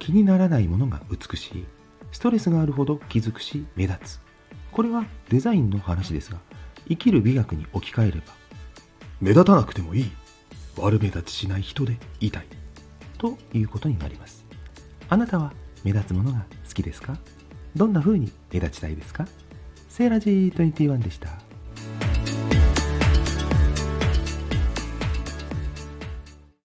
気にならないものが美しい。ストレスがあるほど気づくし目立つ。これはデザインの話ですが生きる美学に置き換えれば目立たなくてもいい。悪目立ちしない人でいたい。ということになります。あなたは目立つものが好きですか？どんな風に目立ちたいですか？セーラジー21でした。